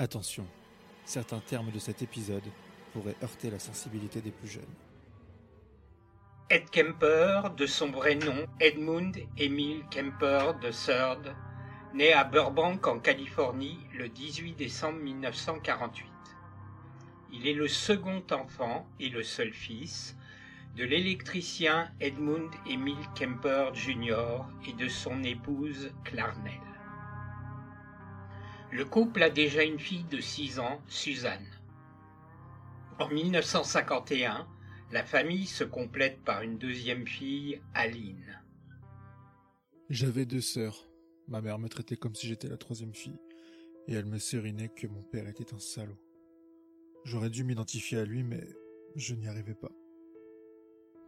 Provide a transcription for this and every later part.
Attention, certains termes de cet épisode pourraient heurter la sensibilité des plus jeunes. Ed Kemper, de son vrai nom Edmund Emil Kemper III, né à Burbank en Californie le 18 décembre 1948. Il est le second enfant et le seul fils de l'électricien Edmund Emil Kemper Jr. et de son épouse Clarnell. Le couple a déjà une fille de 6 ans, Suzanne. En 1951, la famille se complète par une deuxième fille, Aline. J'avais deux sœurs. Ma mère me traitait comme si j'étais la troisième fille, et elle me sérinait que mon père était un salaud. J'aurais dû m'identifier à lui, mais je n'y arrivais pas.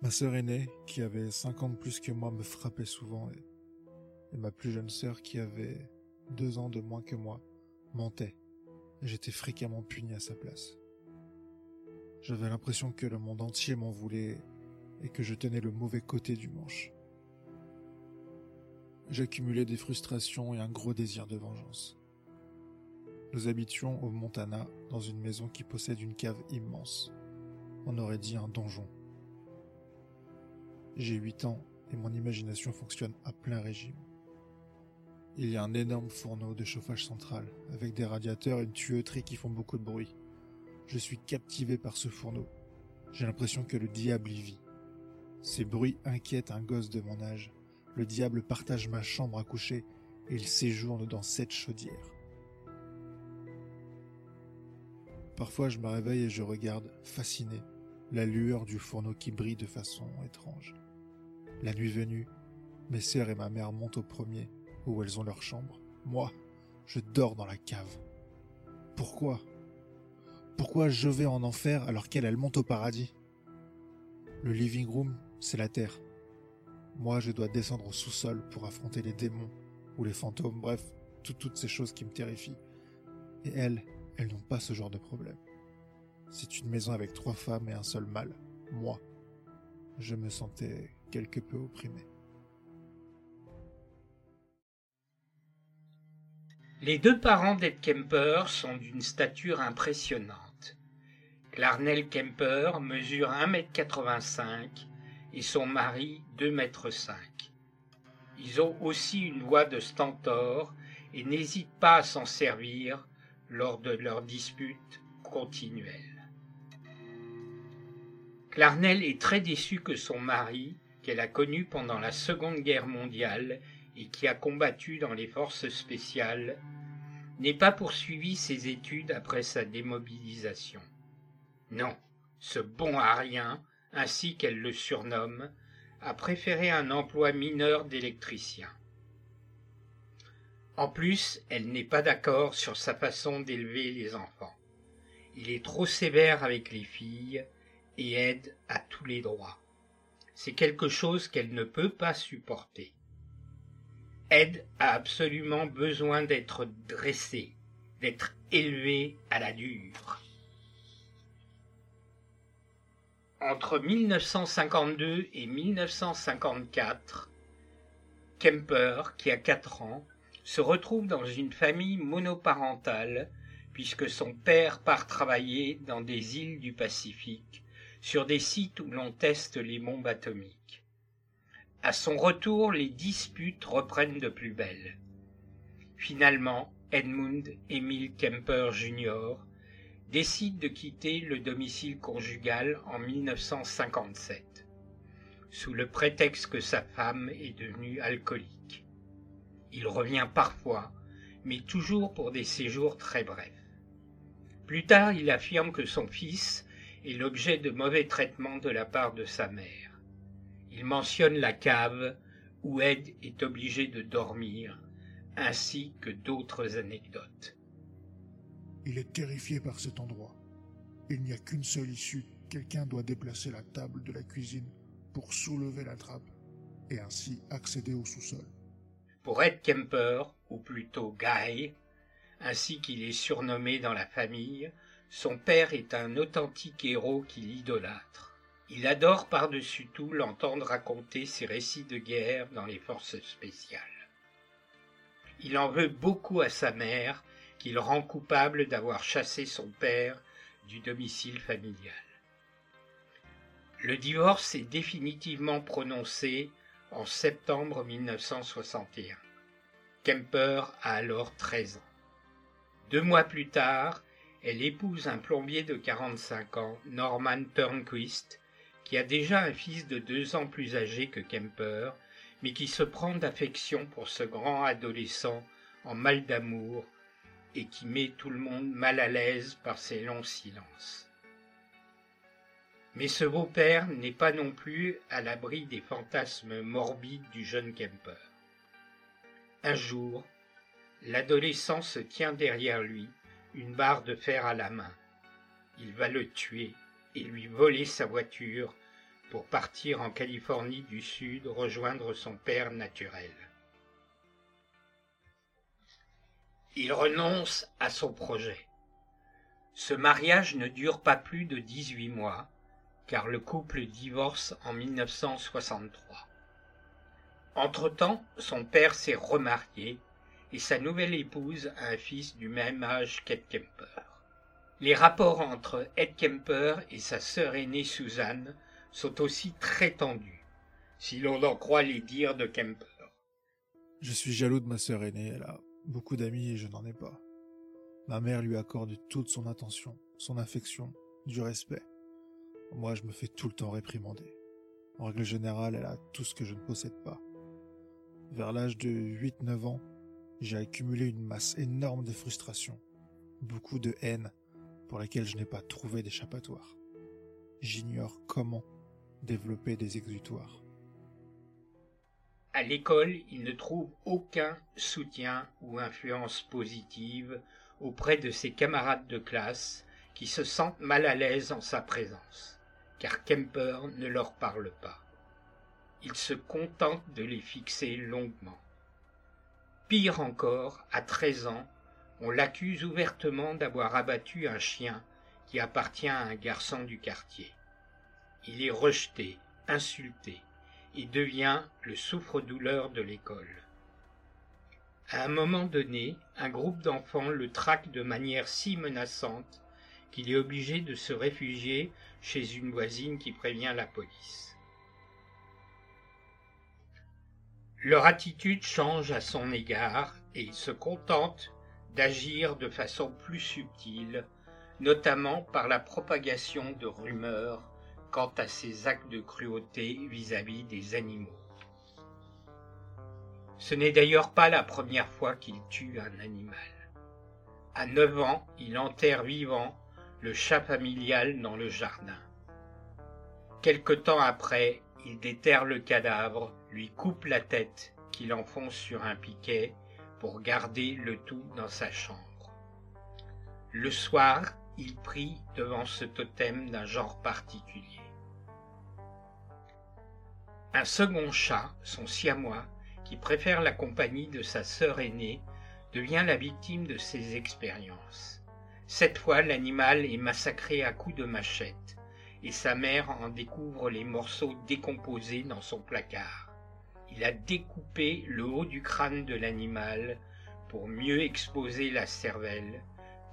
Ma sœur aînée, qui avait cinq ans de plus que moi, me frappait souvent, et, et ma plus jeune sœur, qui avait deux ans de moins que moi, mentait, j'étais fréquemment puni à sa place. J'avais l'impression que le monde entier m'en voulait et que je tenais le mauvais côté du manche. J'accumulais des frustrations et un gros désir de vengeance. Nous habitions au Montana, dans une maison qui possède une cave immense. On aurait dit un donjon. J'ai huit ans et mon imagination fonctionne à plein régime. Il y a un énorme fourneau de chauffage central, avec des radiateurs et une tuyauterie qui font beaucoup de bruit. Je suis captivé par ce fourneau. J'ai l'impression que le diable y vit. Ces bruits inquiètent un gosse de mon âge. Le diable partage ma chambre à coucher et il séjourne dans cette chaudière. Parfois je me réveille et je regarde, fasciné, la lueur du fourneau qui brille de façon étrange. La nuit venue, mes sœurs et ma mère montent au premier où elles ont leur chambre. Moi, je dors dans la cave. Pourquoi? Pourquoi je vais en enfer alors qu'elle, elle monte au paradis? Le living room, c'est la terre. Moi, je dois descendre au sous-sol pour affronter les démons ou les fantômes, bref, toutes ces choses qui me terrifient. Et elles, elles n'ont pas ce genre de problème. C'est une maison avec trois femmes et un seul mâle, moi. Je me sentais quelque peu opprimé. Les deux parents d'Ed Kemper sont d'une stature impressionnante. Clarnell Kemper mesure 1m85 et son mari 2m5. Ils ont aussi une voix de stentor et n'hésitent pas à s'en servir lors de leurs disputes continuelles. Clarnell est très déçue que son mari, qu'elle a connu pendant la Seconde Guerre mondiale et qui a combattu dans les forces spéciales, n'ait pas poursuivi ses études après sa démobilisation. Non, ce bon à ainsi qu'elle le surnomme, a préféré un emploi mineur d'électricien. En plus, elle n'est pas d'accord sur sa façon d'élever les enfants. Il est trop sévère avec les filles et aide à tous les droits. C'est quelque chose qu'elle ne peut pas supporter. Ed a absolument besoin d'être dressé, d'être élevé à la dure. Entre 1952 et 1954, Kemper, qui a 4 ans, se retrouve dans une famille monoparentale puisque son père part travailler dans des îles du Pacifique, sur des sites où l'on teste les bombes atomiques. À son retour, les disputes reprennent de plus belle. Finalement, Edmund Emil Kemper Jr. décide de quitter le domicile conjugal en 1957, sous le prétexte que sa femme est devenue alcoolique. Il revient parfois, mais toujours pour des séjours très brefs. Plus tard, il affirme que son fils est l'objet de mauvais traitements de la part de sa mère. Il mentionne la cave où Ed est obligé de dormir, ainsi que d'autres anecdotes. Il est terrifié par cet endroit. Il n'y a qu'une seule issue. Quelqu'un doit déplacer la table de la cuisine pour soulever la trappe et ainsi accéder au sous-sol. Pour Ed Kemper, ou plutôt Guy, ainsi qu'il est surnommé dans la famille, son père est un authentique héros qui l'idolâtre. Il adore par-dessus tout l'entendre raconter ses récits de guerre dans les forces spéciales. Il en veut beaucoup à sa mère, qu'il rend coupable d'avoir chassé son père du domicile familial. Le divorce est définitivement prononcé en septembre 1961. Kemper a alors 13 ans. Deux mois plus tard, elle épouse un plombier de 45 ans, Norman Turnquist, qui a déjà un fils de deux ans plus âgé que Kemper, mais qui se prend d'affection pour ce grand adolescent en mal d'amour et qui met tout le monde mal à l'aise par ses longs silences. Mais ce beau-père n'est pas non plus à l'abri des fantasmes morbides du jeune Kemper. Un jour, l'adolescent se tient derrière lui, une barre de fer à la main. Il va le tuer et lui voler sa voiture pour partir en Californie du Sud rejoindre son père naturel. Il renonce à son projet. Ce mariage ne dure pas plus de 18 mois, car le couple divorce en 1963. Entre-temps, son père s'est remarié et sa nouvelle épouse a un fils du même âge qu'Ed Kemper. Les rapports entre Ed Kemper et sa sœur aînée Suzanne sont aussi très tendus, si l'on en croit les dires de Kemper. Je suis jaloux de ma sœur aînée, elle a beaucoup d'amis et je n'en ai pas. Ma mère lui accorde toute son attention, son affection, du respect. Moi, je me fais tout le temps réprimander. En règle générale, elle a tout ce que je ne possède pas. Vers l'âge de 8-9 ans, j'ai accumulé une masse énorme de frustration, beaucoup de haine pour laquelle je n'ai pas trouvé d'échappatoire. J'ignore comment développer des exutoires. À l'école, il ne trouve aucun soutien ou influence positive auprès de ses camarades de classe qui se sentent mal à l'aise en sa présence, car Kemper ne leur parle pas. Il se contente de les fixer longuement. Pire encore, à 13 ans, on l'accuse ouvertement d'avoir abattu un chien qui appartient à un garçon du quartier. Il est rejeté, insulté, et devient le souffre-douleur de l'école. À un moment donné, un groupe d'enfants le traque de manière si menaçante qu'il est obligé de se réfugier chez une voisine qui prévient la police. Leur attitude change à son égard et il se contente d'agir de façon plus subtile, notamment par la propagation de rumeurs quant à ses actes de cruauté vis-à-vis des animaux. Ce n'est d'ailleurs pas la première fois qu'il tue un animal. À neuf ans, il enterre vivant le chat familial dans le jardin. Quelque temps après, il déterre le cadavre, lui coupe la tête, qu'il enfonce sur un piquet pour garder le tout dans sa chambre. Le soir, il prie devant ce totem d'un genre particulier. Un second chat, son siamois, qui préfère la compagnie de sa sœur aînée, devient la victime de ses expériences. Cette fois, l'animal est massacré à coups de machette, et sa mère en découvre les morceaux décomposés dans son placard. Il a découpé le haut du crâne de l'animal pour mieux exposer la cervelle,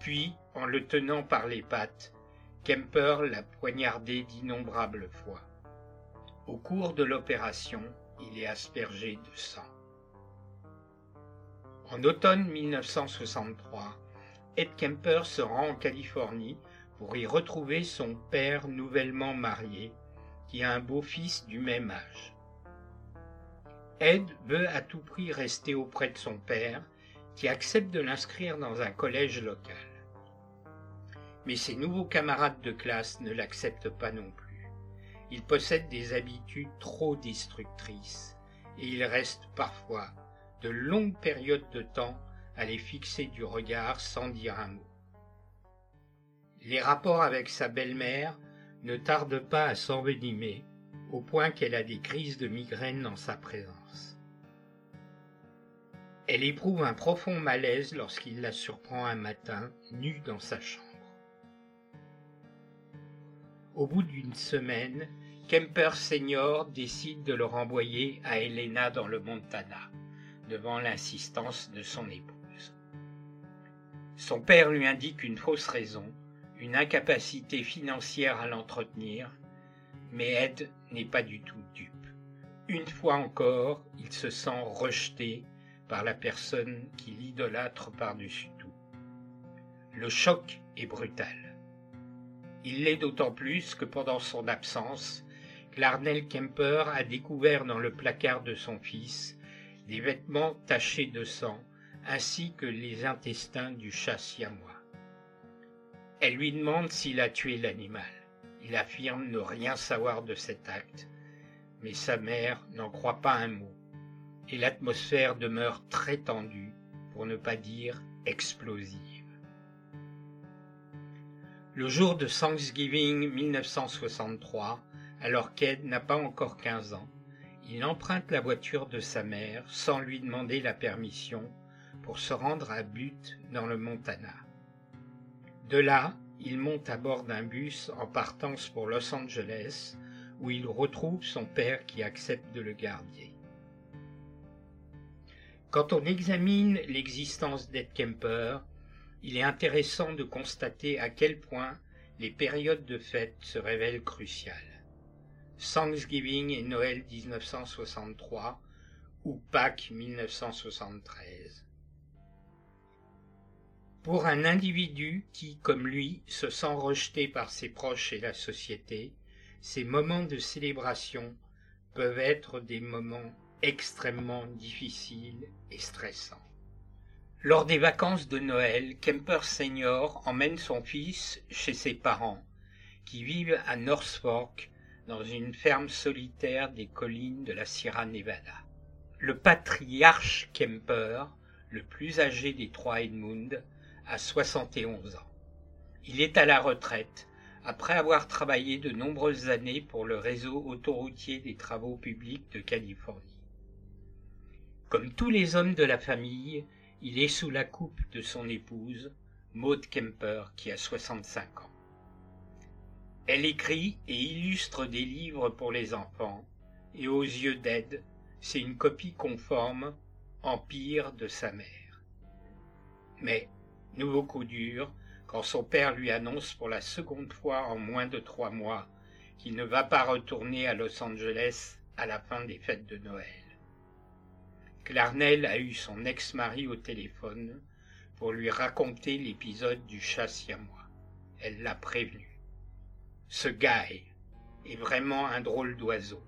puis, en le tenant par les pattes, Kemper l'a poignardé d'innombrables fois. Au cours de l'opération, il est aspergé de sang. En automne 1963, Ed Kemper se rend en Californie pour y retrouver son père nouvellement marié, qui a un beau-fils du même âge. Ed veut à tout prix rester auprès de son père, qui accepte de l'inscrire dans un collège local. Mais ses nouveaux camarades de classe ne l'acceptent pas non plus. Il possède des habitudes trop destructrices et il reste parfois de longues périodes de temps à les fixer du regard sans dire un mot. Les rapports avec sa belle-mère ne tardent pas à s'envenimer au point qu'elle a des crises de migraine en sa présence. Elle éprouve un profond malaise lorsqu'il la surprend un matin, nue dans sa chambre. Au bout d'une semaine, Kemper Senior décide de le renvoyer à Helena dans le Montana, devant l'insistance de son épouse. Son père lui indique une fausse raison, une incapacité financière à l'entretenir, mais Ed n'est pas du tout dupe. Une fois encore, il se sent rejeté par la personne qui l'idolâtre par-dessus tout. Le choc est brutal. Il l'est d'autant plus que pendant son absence, Clarnell Kemper a découvert dans le placard de son fils des vêtements tachés de sang ainsi que les intestins du chat siamois. Elle lui demande s'il a tué l'animal. Il affirme ne rien savoir de cet acte, mais sa mère n'en croit pas un mot, et l'atmosphère demeure très tendue, pour ne pas dire explosive. Le jour de Thanksgiving 1963, alors qu'Ed n'a pas encore 15 ans, il emprunte la voiture de sa mère sans lui demander la permission pour se rendre à Butte dans le Montana. De là, il monte à bord d'un bus en partance pour Los Angeles, où il retrouve son père qui accepte de le garder. Quand on examine l'existence d'Ed Kemper, il est intéressant de constater à quel point les périodes de fête se révèlent cruciales. Thanksgiving et Noël 1963 ou Pâques 1973. Pour un individu qui, comme lui, se sent rejeté par ses proches et la société, ces moments de célébration peuvent être des moments extrêmement difficiles et stressants. Lors des vacances de Noël, Kemper Senior emmène son fils chez ses parents, qui vivent à North Fork, dans une ferme solitaire des collines de la Sierra Nevada. Le patriarche Kemper, le plus âgé des trois Edmund, a 71 ans. Il est à la retraite après avoir travaillé de nombreuses années pour le réseau autoroutier des travaux publics de Californie. Comme tous les hommes de la famille, il est sous la coupe de son épouse, Maud Kemper, qui a 65 ans. Elle écrit et illustre des livres pour les enfants, et aux yeux d'Ed, c'est une copie conforme, empire de sa mère. Mais, nouveau coup dur, quand son père lui annonce pour la seconde fois en moins de trois mois qu'il ne va pas retourner à Los Angeles à la fin des fêtes de Noël. Clarnell a eu son ex-mari au téléphone pour lui raconter l'épisode du chat siamois. Elle l'a prévenu. Ce Guy est vraiment un drôle d'oiseau,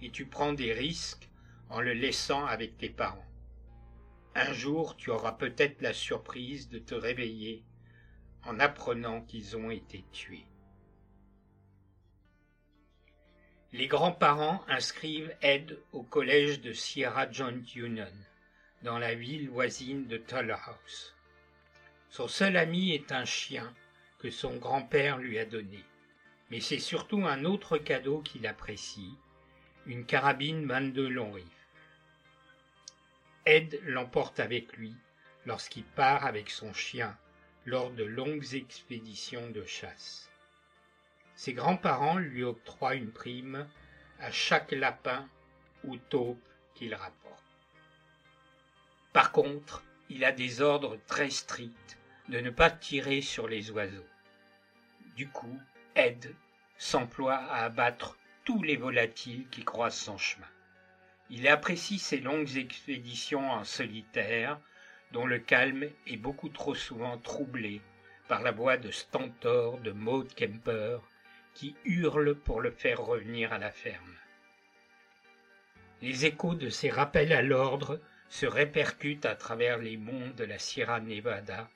et tu prends des risques en le laissant avec tes parents. Un jour, tu auras peut-être la surprise de te réveiller en apprenant qu'ils ont été tués. Les grands-parents inscrivent Ed au collège de Sierra Joint Union, dans la ville voisine de House. Son seul ami est un chien que son grand-père lui a donné, mais c'est surtout un autre cadeau qu'il apprécie, une carabine 22 long rifle. Ed l'emporte avec lui lorsqu'il part avec son chien lors de longues expéditions de chasse. Ses grands-parents lui octroient une prime à chaque lapin ou taupe qu'il rapporte. Par contre, il a des ordres très stricts de ne pas tirer sur les oiseaux. Du coup, Ed s'emploie à abattre tous les volatiles qui croisent son chemin. Il apprécie ses longues expéditions en solitaire, dont le calme est beaucoup trop souvent troublé par la voix de Stentor de Maud Kemper qui hurle pour le faire revenir à la ferme. Les échos de ces rappels à l'ordre se répercutent à travers les monts de la Sierra Nevada,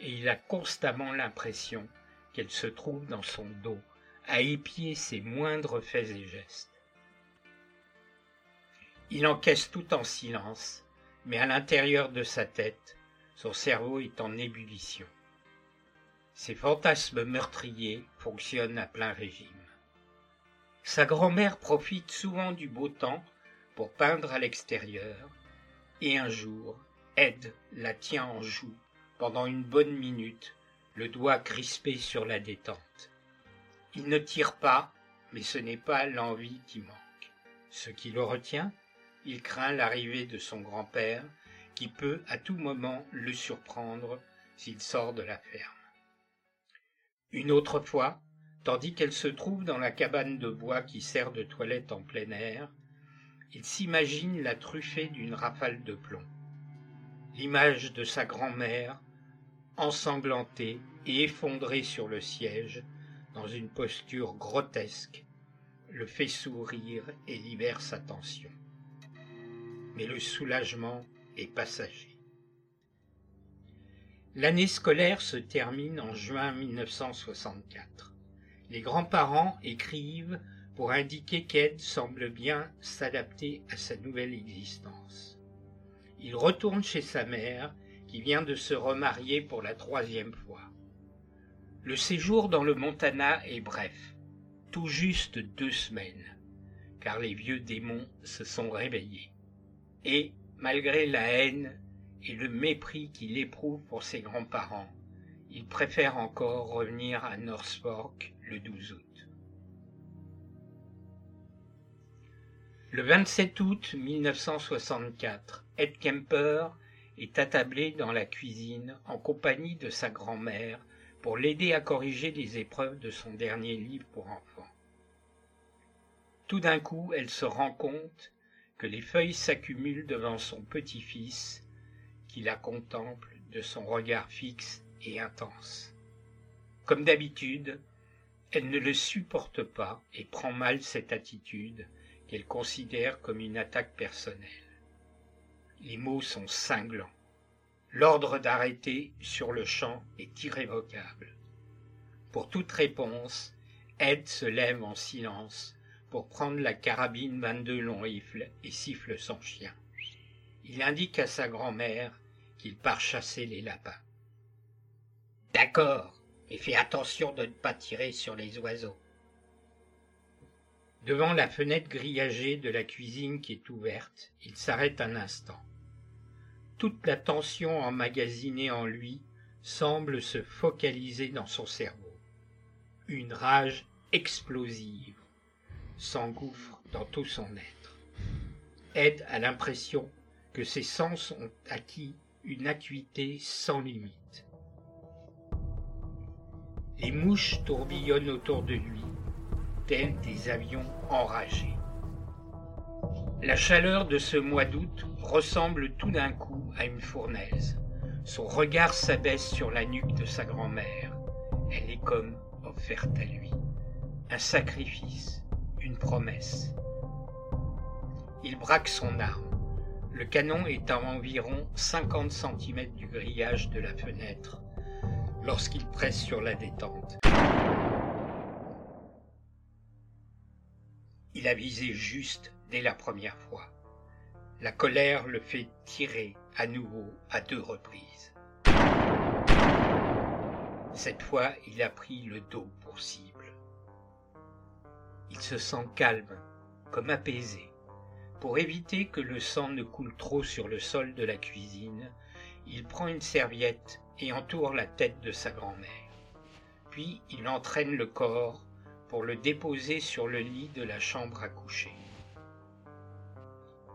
et il a constamment l'impression qu'elle se trouve dans son dos, à épier ses moindres faits et gestes. Il encaisse tout en silence, mais à l'intérieur de sa tête, son cerveau est en ébullition. Ses fantasmes meurtriers fonctionnent à plein régime. Sa grand-mère profite souvent du beau temps pour peindre à l'extérieur, et un jour, Ed la tient en joue pendant une bonne minute, le doigt crispé sur la détente. Il ne tire pas, mais ce n'est pas l'envie qui manque. Ce qui le retient, il craint l'arrivée de son grand-père, qui peut à tout moment le surprendre s'il sort de la ferme. Une autre fois, tandis qu'elle se trouve dans la cabane de bois qui sert de toilette en plein air, il s'imagine la truffée d'une rafale de plomb. L'image de sa grand-mère, ensanglantée et effondrée sur le siège, dans une posture grotesque, le fait sourire et libère sa tension. Mais le soulagement est passager. L'année scolaire se termine en juin 1964. Les grands-parents écrivent pour indiquer qu'Ed semble bien s'adapter à sa nouvelle existence. Il retourne chez sa mère, vient de se remarier pour la troisième fois. Le séjour dans le Montana est bref, tout juste deux semaines, car les vieux démons se sont réveillés. Et, malgré la haine et le mépris qu'il éprouve pour ses grands-parents, il préfère encore revenir à North Fork le 12 août. Le 27 août 1964, Ed Kemper est attablé dans la cuisine en compagnie de sa grand-mère pour l'aider à corriger les épreuves de son dernier livre pour enfants. Tout d'un coup, elle se rend compte que les feuilles s'accumulent devant son petit-fils qui la contemple de son regard fixe et intense. Comme d'habitude, elle ne le supporte pas et prend mal cette attitude qu'elle considère comme une attaque personnelle. Les mots sont cinglants. L'ordre d'arrêter sur le champ est irrévocable. Pour toute réponse, Ed se lève en silence pour prendre la carabine 22 long rifle et siffle son chien. Il indique à sa grand-mère qu'il part chasser les lapins. D'accord, mais fais attention de ne pas tirer sur les oiseaux. Devant la fenêtre grillagée de la cuisine qui est ouverte, il s'arrête un instant. Toute la tension emmagasinée en lui semble se focaliser dans son cerveau. Une rage explosive s'engouffre dans tout son être. Ed a l'impression que ses sens ont acquis une acuité sans limite. Les mouches tourbillonnent autour de lui, des avions enragés. La chaleur de ce mois d'août ressemble tout d'un coup à une fournaise. Son regard s'abaisse sur la nuque de sa grand-mère. Elle est comme offerte à lui. Un sacrifice, une promesse. Il braque son arme. Le canon est à environ 50 cm du grillage de la fenêtre lorsqu'il presse sur la détente. Il a visé juste dès la première fois. La colère le fait tirer à nouveau à deux reprises. Cette fois, il a pris le dos pour cible. Il se sent calme, comme apaisé. Pour éviter que le sang ne coule trop sur le sol de la cuisine, il prend une serviette et entoure la tête de sa grand-mère. Puis il entraîne le corps pour le déposer sur le lit de la chambre à coucher.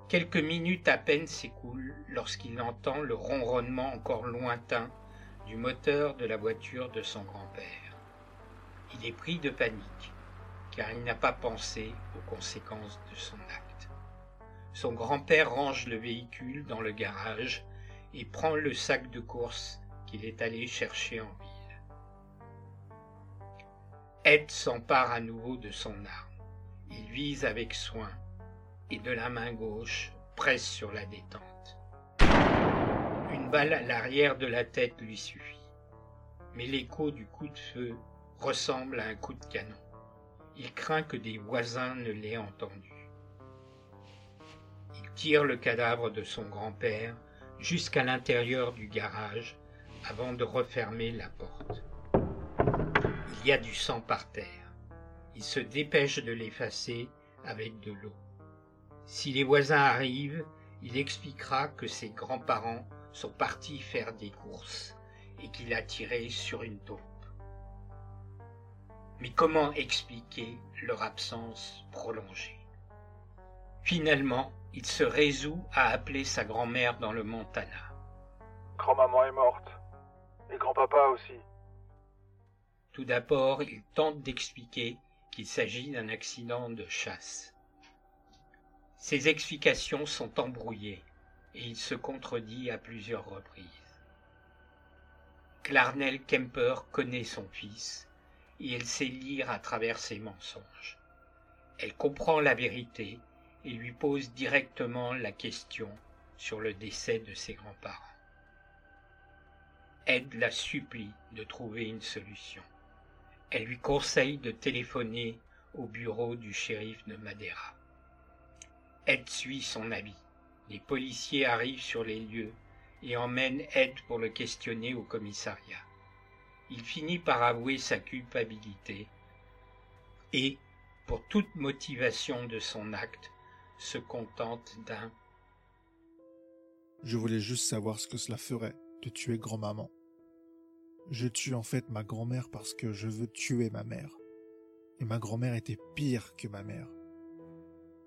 Quelques minutes à peine s'écoulent lorsqu'il entend le ronronnement encore lointain du moteur de la voiture de son grand-père. Il est pris de panique, car il n'a pas pensé aux conséquences de son acte. Son grand-père range le véhicule dans le garage et prend le sac de course qu'il est allé chercher en ville. Ed s'empare à nouveau de son arme. Il vise avec soin et de la main gauche presse sur la détente. Une balle à l'arrière de la tête lui suffit. Mais l'écho du coup de feu ressemble à un coup de canon. Il craint que des voisins ne l'aient entendu tire le cadavre de son grand-père jusqu'à l'intérieur du garage avant de refermer la porte. Il y a du sang par terre. Il se dépêche de l'effacer avec de l'eau. Si les voisins arrivent, il expliquera que ses grands-parents sont partis faire des courses et qu'il a tiré sur une taupe. Mais comment expliquer leur absence prolongée? Finalement, il se résout à appeler sa grand-mère dans le Montana. Grand-maman est morte. Et grand-papa aussi. Tout d'abord, il tente d'expliquer qu'il s'agit d'un accident de chasse. Ses explications sont embrouillées et il se contredit à plusieurs reprises. Clarnell Kemper connaît son fils et elle sait lire à travers ses mensonges. Elle comprend la vérité et lui pose directement la question sur le décès de ses grands-parents. Ed la supplie de trouver une solution. Elle lui conseille de téléphoner au bureau du shérif de Madeira. Ed suit son avis. Les policiers arrivent sur les lieux et emmènent Ed pour le questionner au commissariat. Il finit par avouer sa culpabilité et, pour toute motivation de son acte, se contente d'un Je voulais juste savoir ce que cela ferait de tuer grand-maman. Je tue en fait ma grand-mère parce que je veux tuer ma mère. Et ma grand-mère était pire que ma mère.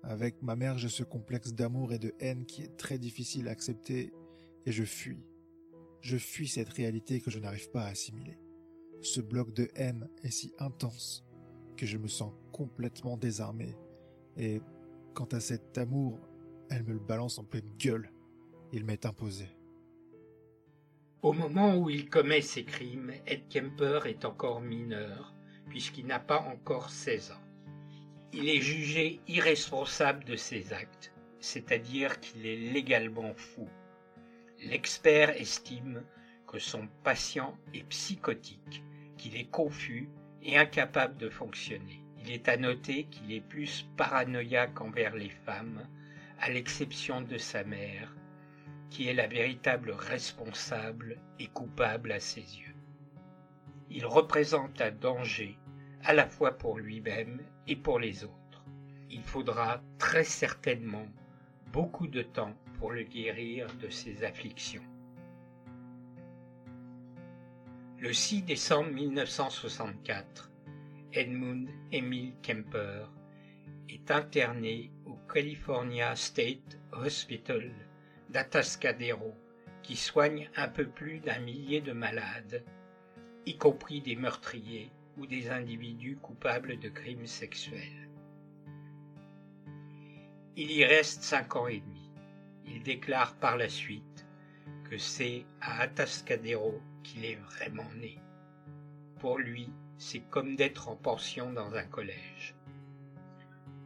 Avec ma mère, j'ai ce complexe d'amour et de haine qui est très difficile à accepter et je fuis. Je fuis cette réalité que je n'arrive pas à assimiler. Ce bloc de haine est si intense que je me sens complètement désarmé et Quant à cet amour, elle me le balance en pleine gueule. Il m'est imposé. Au moment où il commet ses crimes, Ed Kemper est encore mineur, puisqu'il n'a pas encore 16 ans. Il est jugé irresponsable de ses actes, c'est-à-dire qu'il est légalement fou. L'expert estime que son patient est psychotique, qu'il est confus et incapable de fonctionner. Il est à noter qu'il est plus paranoïaque envers les femmes, à l'exception de sa mère, qui est la véritable responsable et coupable à ses yeux. Il représente un danger à la fois pour lui-même et pour les autres. Il faudra très certainement beaucoup de temps pour le guérir de ses afflictions. Le 6 décembre 1964, Edmund Emil Kemper est interné au California State Hospital d'Atascadero qui soigne un peu plus d'un millier de malades, y compris des meurtriers ou des individus coupables de crimes sexuels. Il y reste cinq ans et demi. Il déclare par la suite que c'est à Atascadero qu'il est vraiment né. Pour lui, c'est comme d'être en pension dans un collège.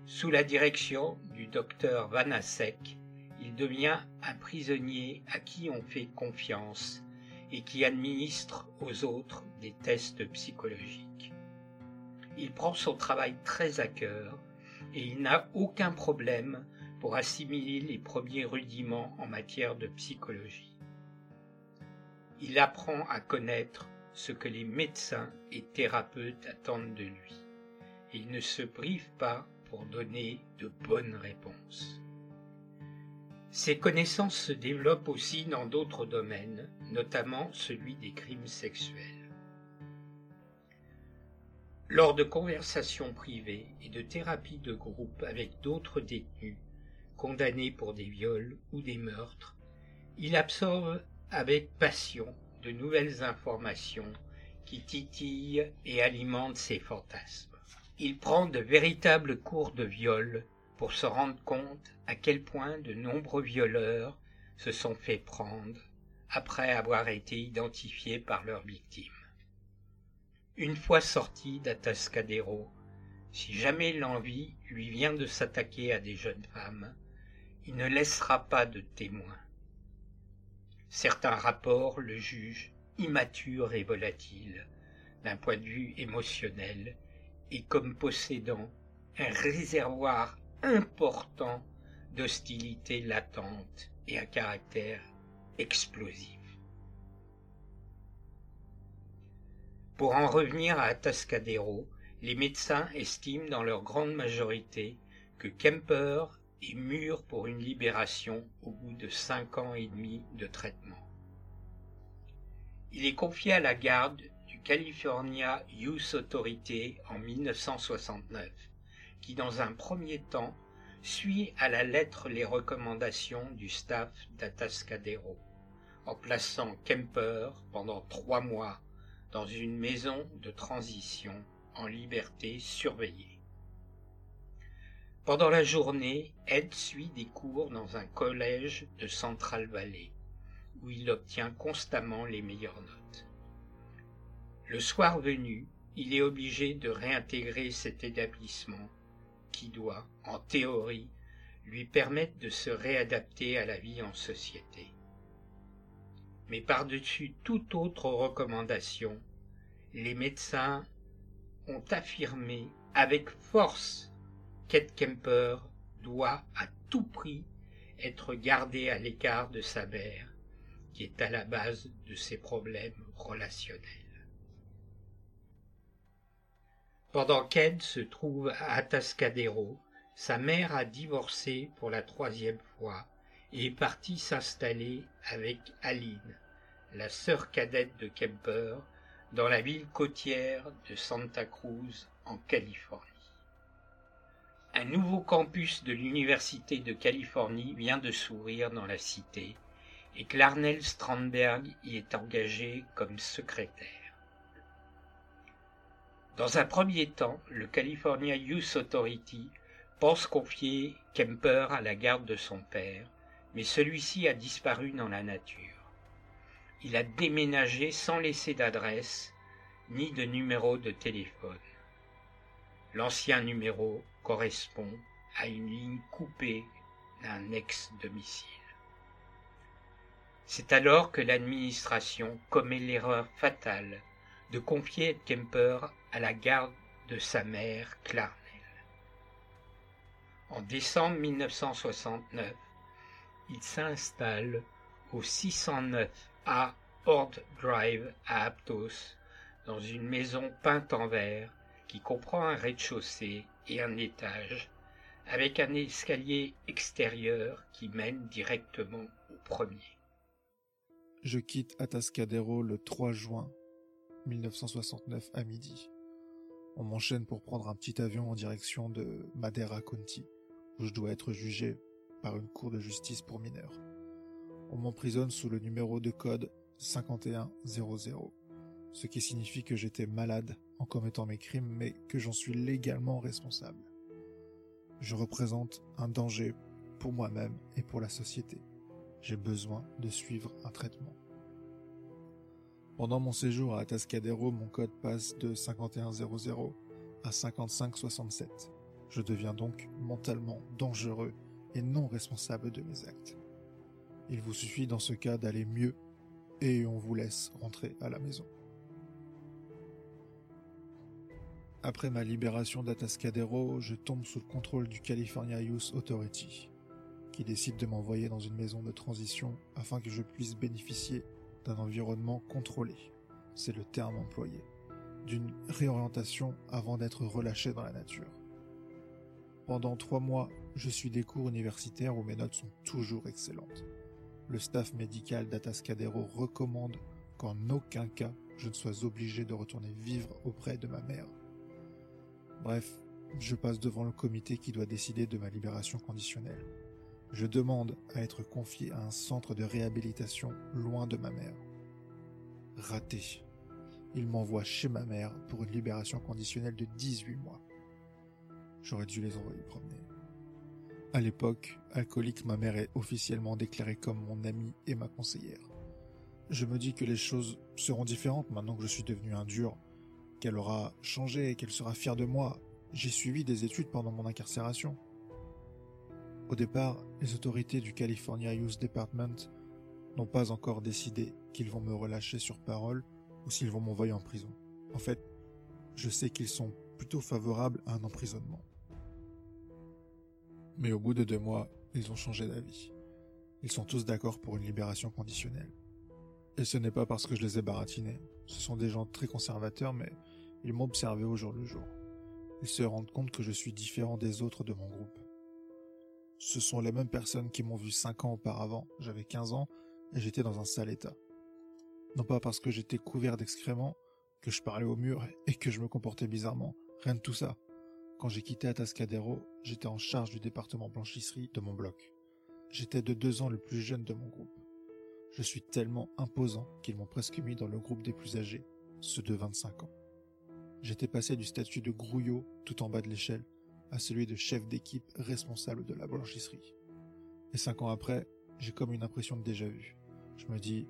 Sous la direction du docteur Vanasek, il devient un prisonnier à qui on fait confiance et qui administre aux autres des tests psychologiques. Il prend son travail très à cœur et il n'a aucun problème pour assimiler les premiers rudiments en matière de psychologie. Il apprend à connaître ce que les médecins et thérapeutes attendent de lui. il ne se prive pas pour donner de bonnes réponses. Ses connaissances se développent aussi dans d'autres domaines, notamment celui des crimes sexuels. Lors de conversations privées et de thérapies de groupe avec d'autres détenus condamnés pour des viols ou des meurtres, il absorbe avec passion de nouvelles informations qui titillent et alimentent ses fantasmes. Il prend de véritables cours de viol pour se rendre compte à quel point de nombreux violeurs se sont fait prendre après avoir été identifiés par leurs victimes. Une fois sorti d'Atascadero, si jamais l'envie lui vient de s'attaquer à des jeunes femmes, il ne laissera pas de témoins. Certains rapports le jugent immature et volatile d'un point de vue émotionnel et comme possédant un réservoir important d'hostilité latente et à caractère explosif. Pour en revenir à Atascadero, les médecins estiment dans leur grande majorité que Kemper est mûr pour une libération au bout de cinq ans et demi de traitement. Il est confié à la garde du California Youth Authority en 1969, qui dans un premier temps suit à la lettre les recommandations du staff d'Atascadero, en plaçant Kemper pendant trois mois dans une maison de transition en liberté surveillée. Pendant la journée, Ed suit des cours dans un collège de Central Valley, où il obtient constamment les meilleures notes. Le soir venu, il est obligé de réintégrer cet établissement qui doit, en théorie, lui permettre de se réadapter à la vie en société. Mais par-dessus toute autre recommandation, les médecins ont affirmé avec force qu'Ed Kemper doit à tout prix être gardé à l'écart de sa mère, qui est à la base de ses problèmes relationnels. Pendant qu'Ed se trouve à Atascadero, sa mère a divorcé pour la troisième fois et est partie s'installer avec Aline, la sœur cadette de Kemper, dans la ville côtière de Santa Cruz en Californie. Un nouveau campus de l'Université de Californie vient de s'ouvrir dans la cité et Clarnell Strandberg y est engagé comme secrétaire. Dans un premier temps, le California Youth Authority pense confier Kemper à la garde de son père, mais celui-ci a disparu dans la nature il a déménagé sans laisser d'adresse ni de numéro de téléphone. L'ancien numéro correspond à une ligne coupée d'un ex-domicile. C'est alors que l'administration commet l'erreur fatale de confier Kemper à la garde de sa mère Clarnell. En décembre 1969, il s'installe au 609 à Ord Drive à Aptos, dans une maison peinte en vert qui comprend un rez-de-chaussée et un étage, avec un escalier extérieur qui mène directement au premier. Je quitte Atascadero le 3 juin 1969 à midi. On m'enchaîne pour prendre un petit avion en direction de Madeira County, où je dois être jugé par une cour de justice pour mineurs. On m'emprisonne sous le numéro de code 5100, ce qui signifie que j'étais malade en commettant mes crimes, mais que j'en suis légalement responsable. Je représente un danger pour moi-même et pour la société. J'ai besoin de suivre un traitement. Pendant mon séjour à Atascadero, mon code passe de 5100 à 5567. Je deviens donc mentalement dangereux et non responsable de mes actes. Il vous suffit dans ce cas d'aller mieux et on vous laisse rentrer à la maison. Après ma libération d'Atascadero, je tombe sous le contrôle du California Youth Authority, qui décide de m'envoyer dans une maison de transition afin que je puisse bénéficier d'un environnement contrôlé, c'est le terme employé, d'une réorientation avant d'être relâché dans la nature. Pendant trois mois, je suis des cours universitaires où mes notes sont toujours excellentes le staff médical d'Atascadero recommande qu'en aucun cas je ne sois obligé de retourner vivre auprès de ma mère. Bref, je passe devant le comité qui doit décider de ma libération conditionnelle. Je demande à être confié à un centre de réhabilitation loin de ma mère. Raté. Il m'envoie chez ma mère pour une libération conditionnelle de 18 mois. J'aurais dû les envoyer promener. À l'époque, alcoolique, ma mère est officiellement déclarée comme mon amie et ma conseillère. Je me dis que les choses seront différentes maintenant que je suis devenu un dur, qu'elle aura changé et qu'elle sera fière de moi. J'ai suivi des études pendant mon incarcération. Au départ, les autorités du California Youth Department n'ont pas encore décidé qu'ils vont me relâcher sur parole ou s'ils vont m'envoyer en prison. En fait, je sais qu'ils sont plutôt favorables à un emprisonnement. Mais au bout de deux mois, ils ont changé d'avis. Ils sont tous d'accord pour une libération conditionnelle. Et ce n'est pas parce que je les ai baratinés. Ce sont des gens très conservateurs, mais ils m'ont observé au jour le jour. Ils se rendent compte que je suis différent des autres de mon groupe. Ce sont les mêmes personnes qui m'ont vu cinq ans auparavant, j'avais 15 ans, et j'étais dans un sale état. Non pas parce que j'étais couvert d'excréments, que je parlais au mur et que je me comportais bizarrement, rien de tout ça. Quand j'ai quitté Atascadero, j'étais en charge du département blanchisserie de mon bloc. J'étais de deux ans le plus jeune de mon groupe. Je suis tellement imposant qu'ils m'ont presque mis dans le groupe des plus âgés, ceux de 25 ans. J'étais passé du statut de grouillot, tout en bas de l'échelle, à celui de chef d'équipe responsable de la blanchisserie. Et cinq ans après, j'ai comme une impression de déjà vu. Je me dis,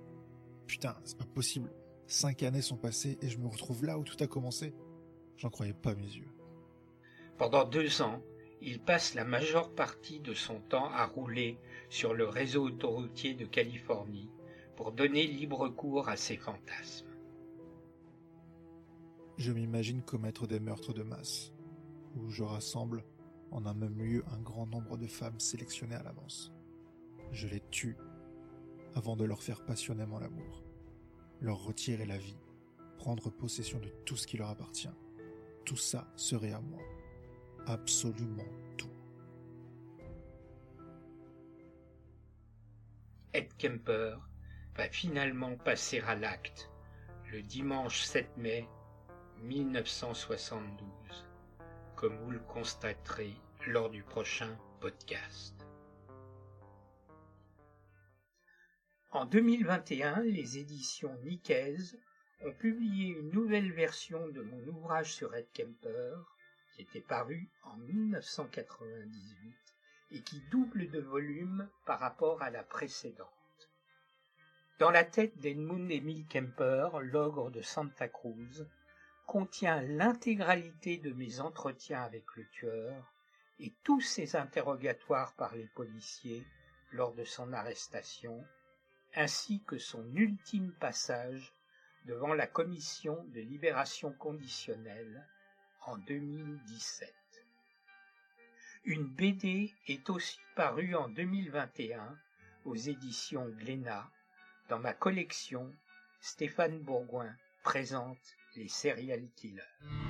putain, c'est pas possible. Cinq années sont passées et je me retrouve là où tout a commencé. J'en croyais pas mes yeux. Pendant deux ans, il passe la majeure partie de son temps à rouler sur le réseau autoroutier de Californie pour donner libre cours à ses fantasmes. Je m'imagine commettre des meurtres de masse, où je rassemble en un même lieu un grand nombre de femmes sélectionnées à l'avance. Je les tue avant de leur faire passionnément l'amour, leur retirer la vie, prendre possession de tout ce qui leur appartient. Tout ça serait à moi absolument tout. Ed Kemper va finalement passer à l'acte le dimanche 7 mai 1972, comme vous le constaterez lors du prochain podcast. En 2021, les éditions Nikkei ont publié une nouvelle version de mon ouvrage sur Ed Kemper, qui était paru en 1998 et qui double de volume par rapport à la précédente. Dans la tête d'Edmund Emil Kemper, l'ogre de Santa Cruz, contient l'intégralité de mes entretiens avec le tueur et tous ses interrogatoires par les policiers lors de son arrestation, ainsi que son ultime passage devant la commission de libération conditionnelle en 2017. Une BD est aussi parue en 2021 aux éditions Glénat dans ma collection Stéphane Bourgoin présente les serial killers.